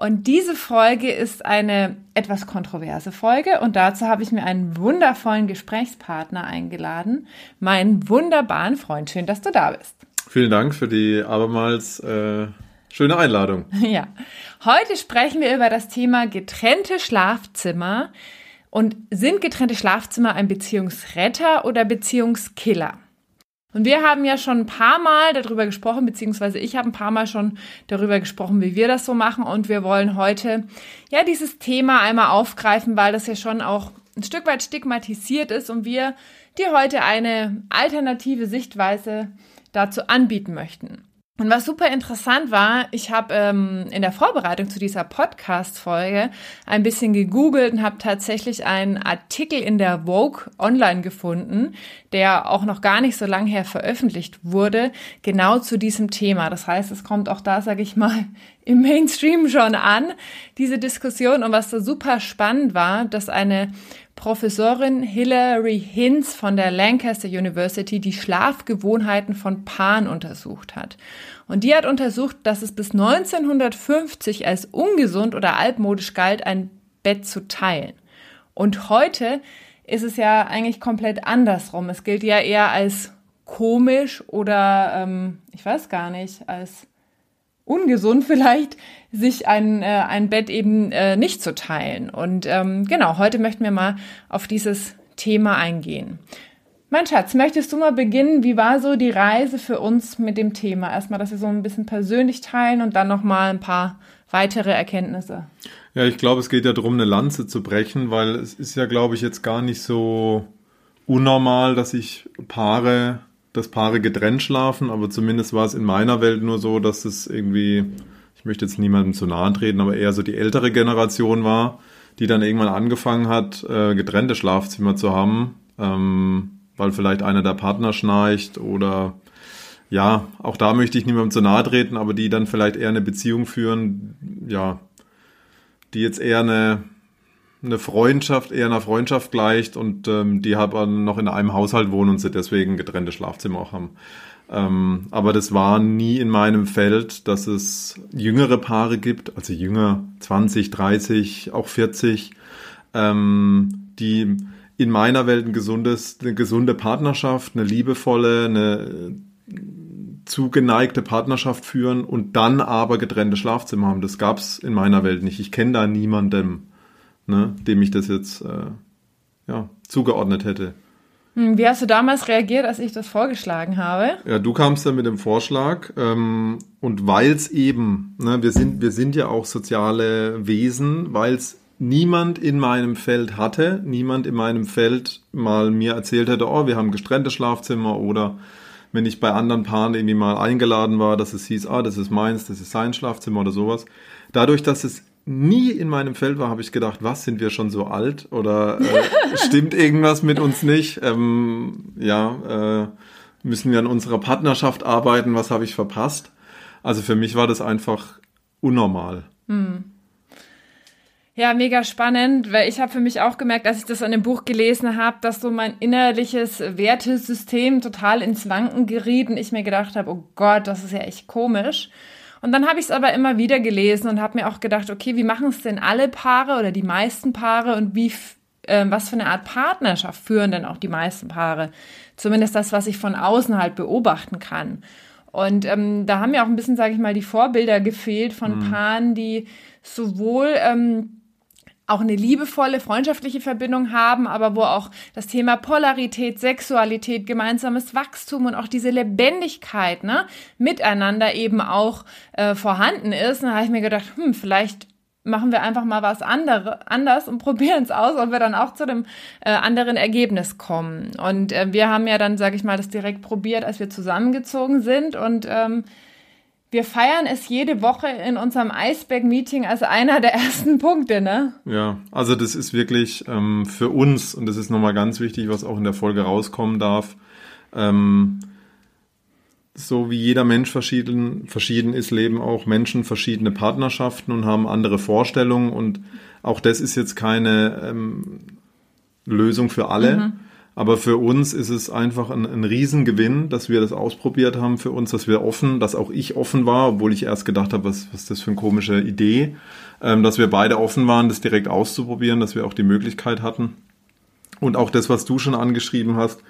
und diese Folge ist eine etwas kontroverse Folge und dazu habe ich mir einen wundervollen Gesprächspartner eingeladen, meinen wunderbaren Freund. Schön, dass du da bist. Vielen Dank für die abermals äh, schöne Einladung. Ja, heute sprechen wir über das Thema getrennte Schlafzimmer. Und sind getrennte Schlafzimmer ein Beziehungsretter oder Beziehungskiller? Und wir haben ja schon ein paar Mal darüber gesprochen, beziehungsweise ich habe ein paar Mal schon darüber gesprochen, wie wir das so machen. Und wir wollen heute ja dieses Thema einmal aufgreifen, weil das ja schon auch ein Stück weit stigmatisiert ist und wir dir heute eine alternative Sichtweise dazu anbieten möchten. Und was super interessant war, ich habe ähm, in der Vorbereitung zu dieser Podcast-Folge ein bisschen gegoogelt und habe tatsächlich einen Artikel in der Vogue online gefunden, der auch noch gar nicht so lange her veröffentlicht wurde, genau zu diesem Thema. Das heißt, es kommt auch da, sage ich mal, im Mainstream schon an, diese Diskussion. Und was da super spannend war, dass eine Professorin Hilary Hinz von der Lancaster University die Schlafgewohnheiten von Paaren untersucht hat. Und die hat untersucht, dass es bis 1950 als ungesund oder altmodisch galt, ein Bett zu teilen. Und heute ist es ja eigentlich komplett andersrum. Es gilt ja eher als komisch oder ähm, ich weiß gar nicht, als ungesund vielleicht, sich ein, äh, ein Bett eben äh, nicht zu teilen. Und ähm, genau, heute möchten wir mal auf dieses Thema eingehen. Mein Schatz, möchtest du mal beginnen? Wie war so die Reise für uns mit dem Thema? Erstmal, dass wir so ein bisschen persönlich teilen und dann nochmal ein paar weitere Erkenntnisse. Ja, ich glaube, es geht ja darum, eine Lanze zu brechen, weil es ist ja, glaube ich, jetzt gar nicht so unnormal, dass sich Paare dass Paare getrennt schlafen, aber zumindest war es in meiner Welt nur so, dass es irgendwie, ich möchte jetzt niemandem zu nahe treten, aber eher so die ältere Generation war, die dann irgendwann angefangen hat, äh, getrennte Schlafzimmer zu haben, ähm, weil vielleicht einer der Partner schnarcht oder ja, auch da möchte ich niemandem zu nahe treten, aber die dann vielleicht eher eine Beziehung führen, ja, die jetzt eher eine eine Freundschaft, eher einer Freundschaft gleicht und ähm, die aber noch in einem Haushalt wohnen und sie deswegen getrennte Schlafzimmer auch haben. Ähm, aber das war nie in meinem Feld, dass es jüngere Paare gibt, also jünger, 20, 30, auch 40, ähm, die in meiner Welt ein gesundes, eine gesunde Partnerschaft, eine liebevolle, eine zugeneigte Partnerschaft führen und dann aber getrennte Schlafzimmer haben. Das gab's in meiner Welt nicht. Ich kenne da niemandem ne, dem ich das jetzt äh, ja, zugeordnet hätte. Hm, wie hast du damals reagiert, als ich das vorgeschlagen habe? Ja, du kamst dann mit dem Vorschlag ähm, und weil es eben, ne, wir sind, wir sind ja auch soziale Wesen, weil es niemand in meinem Feld hatte, niemand in meinem Feld mal mir erzählt hätte, oh, wir haben gestrennte Schlafzimmer oder wenn ich bei anderen Paaren irgendwie mal eingeladen war, dass es hieß, ah, das ist meins, das ist sein Schlafzimmer oder sowas. Dadurch, dass es nie in meinem Feld war, habe ich gedacht, was, sind wir schon so alt? Oder äh, stimmt irgendwas mit uns nicht? Ähm, ja, äh, müssen wir an unserer Partnerschaft arbeiten? Was habe ich verpasst? Also für mich war das einfach unnormal. Hm. Ja, mega spannend, weil ich habe für mich auch gemerkt, als ich das in dem Buch gelesen habe, dass so mein innerliches Wertesystem total ins Wanken geriet und ich mir gedacht habe, oh Gott, das ist ja echt komisch. Und dann habe ich es aber immer wieder gelesen und habe mir auch gedacht, okay, wie machen es denn alle Paare oder die meisten Paare und wie äh, was für eine Art Partnerschaft führen denn auch die meisten Paare? Zumindest das, was ich von außen halt beobachten kann. Und ähm, da haben mir auch ein bisschen, sage ich mal, die Vorbilder gefehlt von mhm. Paaren, die sowohl ähm, auch eine liebevolle, freundschaftliche Verbindung haben, aber wo auch das Thema Polarität, Sexualität, gemeinsames Wachstum und auch diese Lebendigkeit ne, miteinander eben auch äh, vorhanden ist. Und da habe ich mir gedacht, hm, vielleicht machen wir einfach mal was andere, anders und probieren es aus, ob wir dann auch zu dem äh, anderen Ergebnis kommen. Und äh, wir haben ja dann, sage ich mal, das direkt probiert, als wir zusammengezogen sind und ähm, Wir feiern es jede Woche in unserem Iceberg-Meeting als einer der ersten Punkte, ne? Ja, also das ist wirklich ähm, für uns, und das ist nochmal ganz wichtig, was auch in der Folge rauskommen darf, ähm, so wie jeder Mensch verschieden, verschieden ist, leben auch Menschen verschiedene Partnerschaften und haben andere Vorstellungen. Und auch das ist jetzt keine ähm, Lösung für alle. Mhm. Aber für uns ist es einfach ein, ein Riesengewinn, dass wir das ausprobiert haben für uns, dass wir offen, dass auch ich offen war, obwohl ich erst gedacht habe, was, was ist das für eine komische Idee, ähm, dass wir beide offen waren, das direkt auszuprobieren, dass wir auch die Möglichkeit hatten. Und auch das, was du schon angeschrieben hast,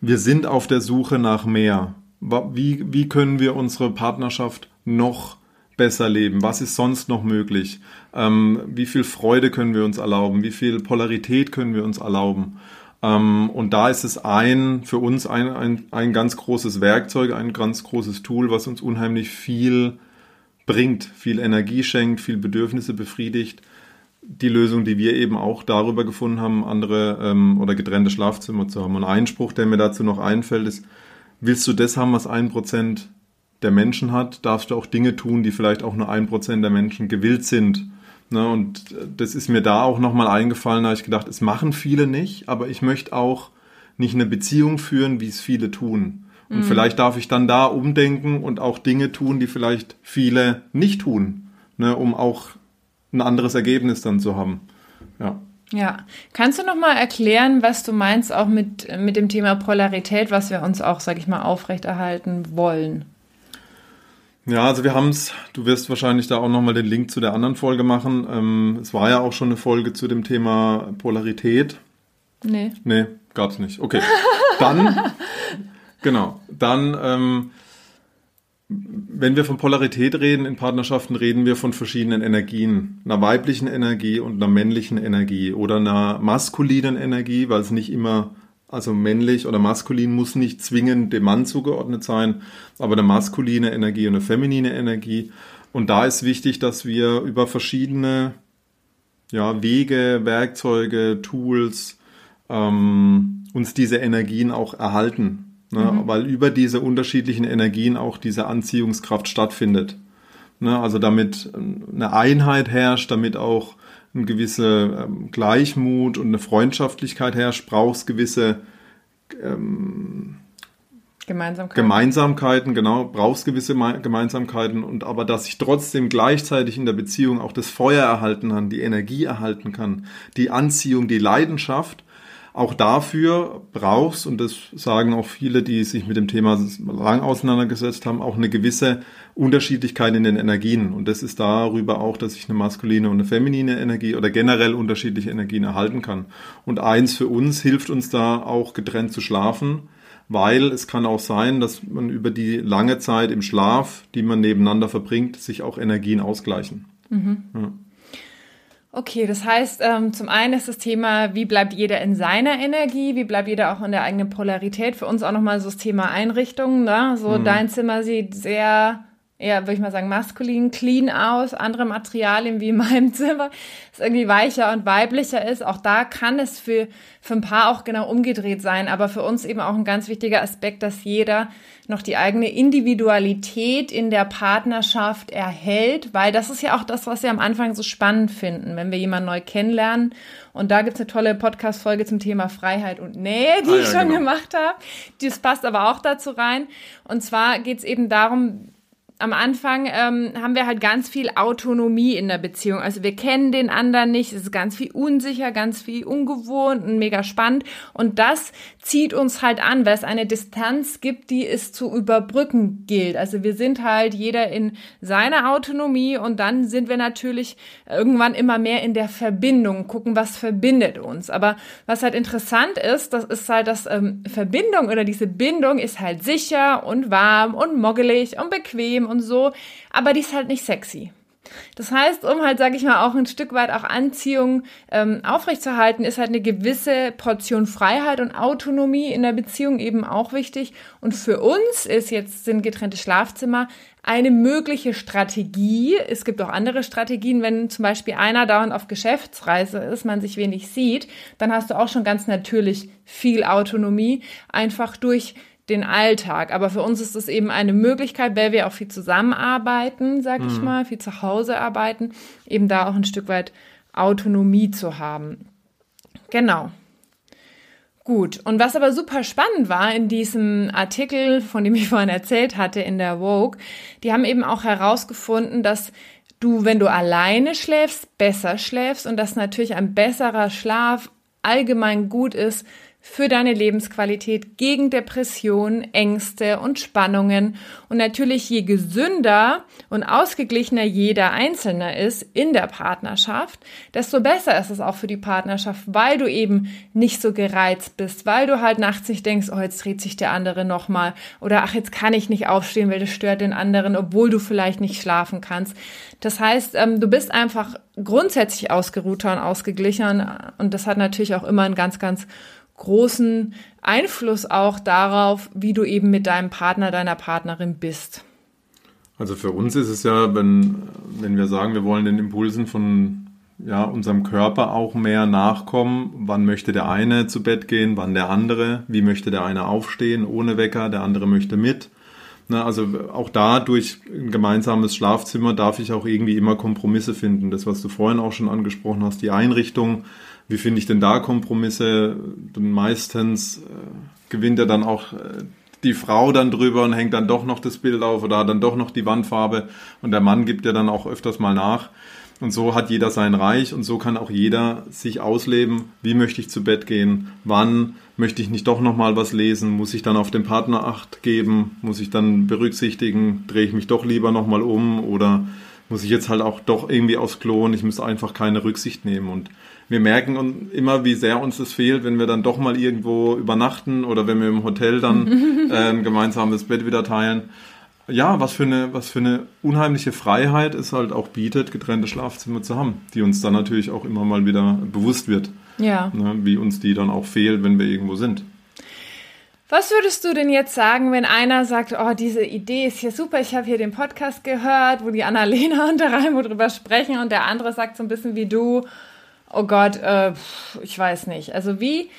wir sind auf der Suche nach mehr. Wie, wie können wir unsere Partnerschaft noch besser leben? Was ist sonst noch möglich? Ähm, wie viel Freude können wir uns erlauben? Wie viel Polarität können wir uns erlauben? Ähm, und da ist es ein, für uns ein, ein, ein ganz großes Werkzeug, ein ganz großes Tool, was uns unheimlich viel bringt, viel Energie schenkt, viel Bedürfnisse befriedigt. Die Lösung, die wir eben auch darüber gefunden haben, andere ähm, oder getrennte Schlafzimmer zu haben. Und ein Spruch, der mir dazu noch einfällt, ist, willst du das haben, was ein Prozent der Menschen hat, darfst du auch Dinge tun, die vielleicht auch nur ein Prozent der Menschen gewillt sind Ne, und das ist mir da auch nochmal eingefallen, da habe ich gedacht, es machen viele nicht, aber ich möchte auch nicht eine Beziehung führen, wie es viele tun. Und mhm. vielleicht darf ich dann da umdenken und auch Dinge tun, die vielleicht viele nicht tun, ne, um auch ein anderes Ergebnis dann zu haben. Ja. Ja, kannst du noch mal erklären, was du meinst auch mit, mit dem Thema Polarität, was wir uns auch, sag ich mal, aufrechterhalten wollen? Ja, also wir haben es, du wirst wahrscheinlich da auch nochmal den Link zu der anderen Folge machen. Ähm, es war ja auch schon eine Folge zu dem Thema Polarität. Nee. Nee, gab's nicht. Okay. Dann, genau, dann, ähm, wenn wir von Polarität reden in Partnerschaften, reden wir von verschiedenen Energien. Einer weiblichen Energie und einer männlichen Energie oder einer maskulinen Energie, weil es nicht immer also männlich oder maskulin muss nicht zwingend dem Mann zugeordnet sein, aber eine maskuline Energie und eine feminine Energie. Und da ist wichtig, dass wir über verschiedene ja, Wege, Werkzeuge, Tools ähm, uns diese Energien auch erhalten. Ne? Mhm. Weil über diese unterschiedlichen Energien auch diese Anziehungskraft stattfindet. Ne? Also damit eine Einheit herrscht, damit auch eine gewisse ähm, Gleichmut und eine Freundschaftlichkeit herrscht, brauchst gewisse ähm, Gemeinsamkeiten. Gemeinsamkeiten, genau, brauchst gewisse Gemeinsamkeiten und aber dass ich trotzdem gleichzeitig in der Beziehung auch das Feuer erhalten kann, die Energie erhalten kann, die Anziehung, die Leidenschaft, auch dafür brauchst, und das sagen auch viele, die sich mit dem Thema lang auseinandergesetzt haben, auch eine gewisse Unterschiedlichkeit in den Energien. Und das ist darüber auch, dass ich eine maskuline und eine feminine Energie oder generell unterschiedliche Energien erhalten kann. Und eins für uns hilft uns da auch getrennt zu schlafen, weil es kann auch sein, dass man über die lange Zeit im Schlaf, die man nebeneinander verbringt, sich auch Energien ausgleichen. Mhm. Ja. Okay, das heißt, ähm, zum einen ist das Thema, wie bleibt jeder in seiner Energie, wie bleibt jeder auch in der eigenen Polarität. Für uns auch nochmal so das Thema Einrichtung. Ne? So mhm. dein Zimmer sieht sehr eher, würde ich mal sagen, maskulin, clean aus, andere Materialien wie in meinem Zimmer, es irgendwie weicher und weiblicher ist. Auch da kann es für, für ein paar auch genau umgedreht sein, aber für uns eben auch ein ganz wichtiger Aspekt, dass jeder noch die eigene Individualität in der Partnerschaft erhält, weil das ist ja auch das, was wir am Anfang so spannend finden, wenn wir jemanden neu kennenlernen. Und da gibt's eine tolle Podcast-Folge zum Thema Freiheit und Nähe, die ah, ja, ich schon genau. gemacht habe. Das passt aber auch dazu rein. Und zwar geht's eben darum, am Anfang ähm, haben wir halt ganz viel Autonomie in der Beziehung. Also wir kennen den anderen nicht, es ist ganz viel unsicher, ganz viel ungewohnt und mega spannend. Und das zieht uns halt an, weil es eine Distanz gibt, die es zu überbrücken gilt. Also wir sind halt jeder in seiner Autonomie und dann sind wir natürlich irgendwann immer mehr in der Verbindung, gucken, was verbindet uns. Aber was halt interessant ist, das ist halt, dass ähm, Verbindung oder diese Bindung ist halt sicher und warm und moggelig und bequem und so, aber die ist halt nicht sexy. Das heißt, um halt, sage ich mal, auch ein Stück weit auch Anziehung ähm, aufrechtzuerhalten, ist halt eine gewisse Portion Freiheit und Autonomie in der Beziehung eben auch wichtig. Und für uns ist jetzt sind getrennte Schlafzimmer eine mögliche Strategie. Es gibt auch andere Strategien, wenn zum Beispiel einer dauernd auf Geschäftsreise ist, man sich wenig sieht, dann hast du auch schon ganz natürlich viel Autonomie, einfach durch den Alltag. Aber für uns ist es eben eine Möglichkeit, weil wir auch viel zusammenarbeiten, sag ich mhm. mal, viel zu Hause arbeiten, eben da auch ein Stück weit Autonomie zu haben. Genau. Gut, und was aber super spannend war in diesem Artikel, von dem ich vorhin erzählt hatte, in der Vogue, die haben eben auch herausgefunden, dass du, wenn du alleine schläfst, besser schläfst und dass natürlich ein besserer Schlaf allgemein gut ist für deine Lebensqualität gegen Depressionen, Ängste und Spannungen. Und natürlich, je gesünder und ausgeglichener jeder Einzelne ist in der Partnerschaft, desto besser ist es auch für die Partnerschaft, weil du eben nicht so gereizt bist, weil du halt nachts nicht denkst, oh, jetzt dreht sich der andere nochmal oder ach, jetzt kann ich nicht aufstehen, weil das stört den anderen, obwohl du vielleicht nicht schlafen kannst. Das heißt, ähm, du bist einfach grundsätzlich ausgeruhter und ausgeglichen und das hat natürlich auch immer einen ganz, ganz großen Einfluss auch darauf, wie du eben mit deinem Partner, deiner Partnerin bist. Also für uns ist es ja, wenn, wenn wir sagen, wir wollen den Impulsen von ja, unserem Körper auch mehr nachkommen. Wann möchte der eine zu Bett gehen, wann der andere? Wie möchte der eine aufstehen ohne Wecker, der andere möchte mit? Na, also auch da durch ein gemeinsames Schlafzimmer darf ich auch irgendwie immer Kompromisse finden. Das, was du vorhin auch schon angesprochen hast, die Einrichtung, wie finde ich denn da Kompromisse? Dann meistens äh, gewinnt er dann auch äh, die Frau dann drüber und hängt dann doch noch das Bild auf oder hat dann doch noch die Wandfarbe und der Mann gibt ja dann auch öfters mal nach. Und so hat jeder sein Reich und so kann auch jeder sich ausleben, wie möchte ich zu Bett gehen, wann möchte ich nicht doch noch mal was lesen, muss ich dann auf den Partner acht geben, muss ich dann berücksichtigen, drehe ich mich doch lieber noch mal um oder muss ich jetzt halt auch doch irgendwie aufs Klo und ich muss einfach keine Rücksicht nehmen und wir merken immer, wie sehr uns das fehlt, wenn wir dann doch mal irgendwo übernachten oder wenn wir im Hotel dann äh, ein gemeinsames Bett wieder teilen. Ja, was für, eine, was für eine unheimliche Freiheit es halt auch bietet, getrennte Schlafzimmer zu haben, die uns dann natürlich auch immer mal wieder bewusst wird. Ja. Ne, wie uns die dann auch fehlt, wenn wir irgendwo sind. Was würdest du denn jetzt sagen, wenn einer sagt, oh, diese Idee ist hier super, ich habe hier den Podcast gehört, wo die Annalena und der Raimo drüber sprechen und der andere sagt so ein bisschen wie du, oh Gott, äh, ich weiß nicht. Also wie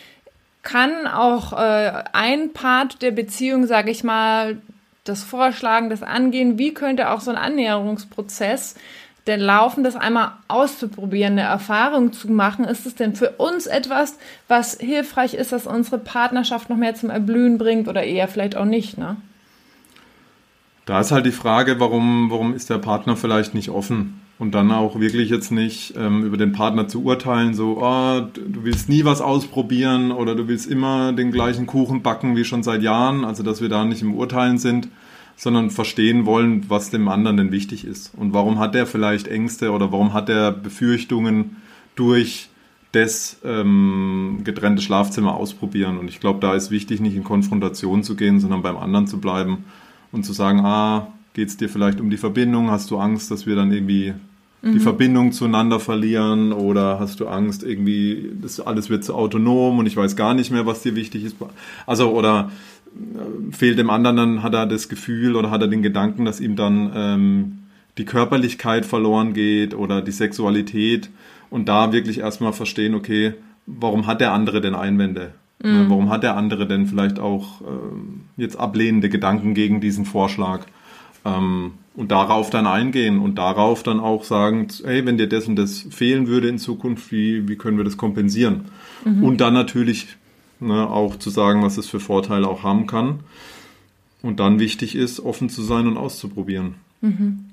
kann auch äh, ein Part der Beziehung, sage ich mal, das Vorschlagen, das Angehen, wie könnte auch so ein Annäherungsprozess denn laufen, das einmal auszuprobieren, eine Erfahrung zu machen? Ist es denn für uns etwas, was hilfreich ist, dass unsere Partnerschaft noch mehr zum Erblühen bringt oder eher vielleicht auch nicht, ne? Da ist halt die Frage, warum, warum ist der Partner vielleicht nicht offen? Und dann auch wirklich jetzt nicht ähm, über den Partner zu urteilen, so, oh, du willst nie was ausprobieren oder du willst immer den gleichen Kuchen backen wie schon seit Jahren, also dass wir da nicht im Urteilen sind, sondern verstehen wollen, was dem anderen denn wichtig ist. Und warum hat er vielleicht Ängste oder warum hat er Befürchtungen durch das ähm, getrennte Schlafzimmer ausprobieren. Und ich glaube, da ist wichtig, nicht in Konfrontation zu gehen, sondern beim anderen zu bleiben und zu sagen, ah, Geht es dir vielleicht um die Verbindung? Hast du Angst, dass wir dann irgendwie mhm. die Verbindung zueinander verlieren? Oder hast du Angst, irgendwie, das alles wird zu autonom und ich weiß gar nicht mehr, was dir wichtig ist? Also, oder fehlt dem anderen dann, hat er das Gefühl oder hat er den Gedanken, dass ihm dann ähm, die Körperlichkeit verloren geht oder die Sexualität und da wirklich erstmal verstehen, okay, warum hat der andere denn Einwände? Mhm. Warum hat der andere denn vielleicht auch ähm, jetzt ablehnende Gedanken gegen diesen Vorschlag? Ähm, und darauf dann eingehen und darauf dann auch sagen, hey, wenn dir das und das fehlen würde in Zukunft, wie, wie können wir das kompensieren? Mhm. Und dann natürlich ne, auch zu sagen, was es für Vorteile auch haben kann. Und dann wichtig ist, offen zu sein und auszuprobieren. Mhm.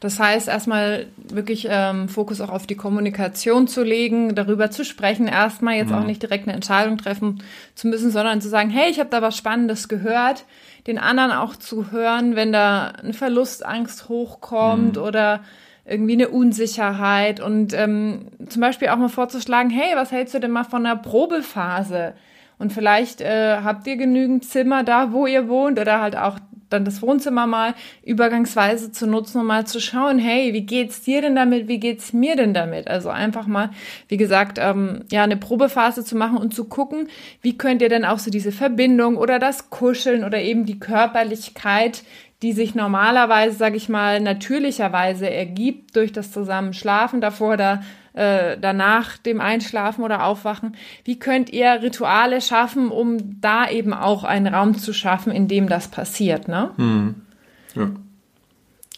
Das heißt, erstmal wirklich ähm, Fokus auch auf die Kommunikation zu legen, darüber zu sprechen, erstmal jetzt mhm. auch nicht direkt eine Entscheidung treffen zu müssen, sondern zu sagen, hey, ich habe da was Spannendes gehört, den anderen auch zu hören, wenn da eine Verlustangst hochkommt mhm. oder irgendwie eine Unsicherheit und ähm, zum Beispiel auch mal vorzuschlagen, hey, was hältst du denn mal von einer Probephase? Und vielleicht äh, habt ihr genügend Zimmer da, wo ihr wohnt oder halt auch dann das Wohnzimmer mal übergangsweise zu nutzen und mal zu schauen, hey, wie geht's dir denn damit? Wie geht's mir denn damit? Also einfach mal, wie gesagt, ähm, ja, eine Probephase zu machen und zu gucken, wie könnt ihr denn auch so diese Verbindung oder das Kuscheln oder eben die Körperlichkeit, die sich normalerweise, sage ich mal, natürlicherweise ergibt durch das Zusammenschlafen davor, da äh, danach dem Einschlafen oder Aufwachen. Wie könnt ihr Rituale schaffen, um da eben auch einen Raum zu schaffen, in dem das passiert, ne? Hm. Ja.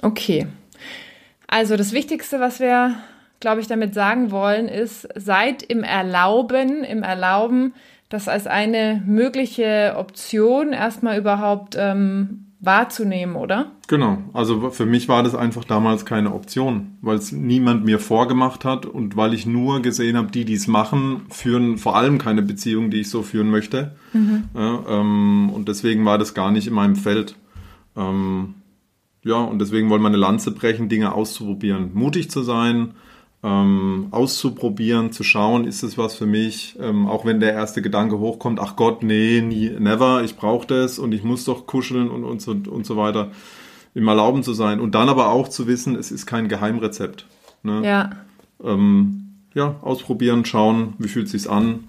Okay. Also das Wichtigste, was wir, glaube ich, damit sagen wollen, ist, seid im Erlauben, im Erlauben, das als eine mögliche Option erstmal überhaupt ähm, wahrzunehmen, oder? Genau. Also für mich war das einfach damals keine Option, weil es niemand mir vorgemacht hat und weil ich nur gesehen habe, die, die es machen, führen vor allem keine Beziehung, die ich so führen möchte. Mhm. Ja, ähm, und deswegen war das gar nicht in meinem Feld. Ähm, ja, und deswegen wollen wir eine Lanze brechen, Dinge auszuprobieren, mutig zu sein, ähm, auszuprobieren, zu schauen, ist es was für mich, ähm, auch wenn der erste Gedanke hochkommt, ach Gott, nee, nie, never, ich brauche das und ich muss doch kuscheln und, und, so, und so weiter, im Erlauben zu sein und dann aber auch zu wissen, es ist kein Geheimrezept. Ne? Ja. Ähm, ja, ausprobieren, schauen, wie fühlt es sich an,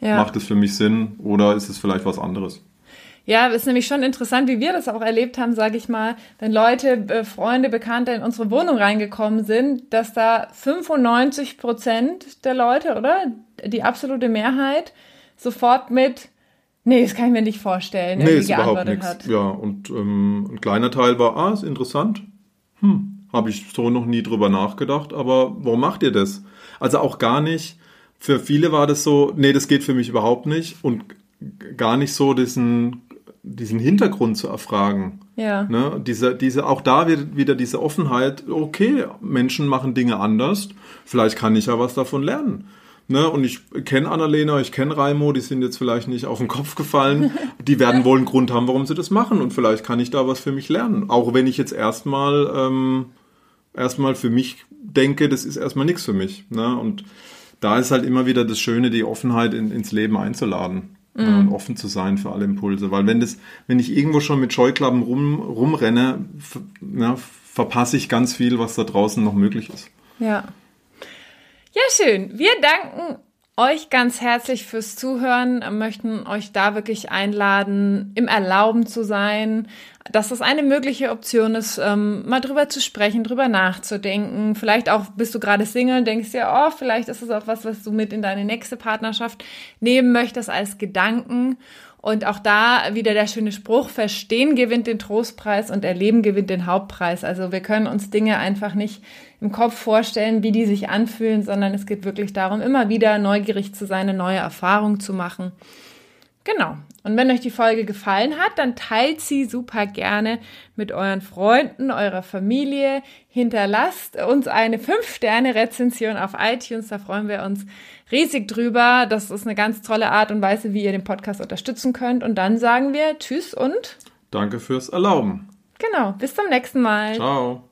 ja. macht es für mich Sinn oder ist es vielleicht was anderes? Ja, ist nämlich schon interessant, wie wir das auch erlebt haben, sage ich mal, wenn Leute, äh, Freunde, Bekannte in unsere Wohnung reingekommen sind, dass da 95 Prozent der Leute, oder die absolute Mehrheit, sofort mit Nee, das kann ich mir nicht vorstellen. Nee, ist überhaupt nichts. Ja, und ähm, ein kleiner Teil war, ah, ist interessant. Hm, habe ich so noch nie drüber nachgedacht, aber warum macht ihr das? Also auch gar nicht. Für viele war das so, nee, das geht für mich überhaupt nicht und gar nicht so diesen diesen Hintergrund zu erfragen. Ja. Ne? Diese, diese, auch da wird wieder diese Offenheit, okay, Menschen machen Dinge anders, vielleicht kann ich ja was davon lernen. Ne? Und ich kenne Annalena, ich kenne Raimo, die sind jetzt vielleicht nicht auf den Kopf gefallen. Die werden wohl einen Grund haben, warum sie das machen. Und vielleicht kann ich da was für mich lernen. Auch wenn ich jetzt erstmal ähm, erstmal für mich denke, das ist erstmal nichts für mich. Ne? Und da ist halt immer wieder das Schöne, die Offenheit in, ins Leben einzuladen mhm. und offen zu sein für alle Impulse. Weil wenn das, wenn ich irgendwo schon mit Scheuklappen rum, rumrenne, na, verpasse ich ganz viel, was da draußen noch möglich ist. Ja. Ja, schön. Wir danken euch ganz herzlich fürs Zuhören, möchten euch da wirklich einladen, im Erlauben zu sein, dass das eine mögliche Option ist, ähm, mal drüber zu sprechen, drüber nachzudenken. Vielleicht auch bist du gerade Single, denkst dir, oh, vielleicht ist es auch was, was du mit in deine nächste Partnerschaft nehmen möchtest als Gedanken. Und auch da wieder der schöne Spruch, Verstehen gewinnt den Trostpreis und Erleben gewinnt den Hauptpreis. Also wir können uns Dinge einfach nicht im Kopf vorstellen, wie die sich anfühlen, sondern es geht wirklich darum, immer wieder neugierig zu sein, eine neue Erfahrung zu machen. Genau. Und wenn euch die Folge gefallen hat, dann teilt sie super gerne mit euren Freunden, eurer Familie. Hinterlasst uns eine 5-Sterne-Rezension auf iTunes. Da freuen wir uns riesig drüber. Das ist eine ganz tolle Art und Weise, wie ihr den Podcast unterstützen könnt. Und dann sagen wir Tschüss und Danke fürs Erlauben. Genau. Bis zum nächsten Mal. Ciao.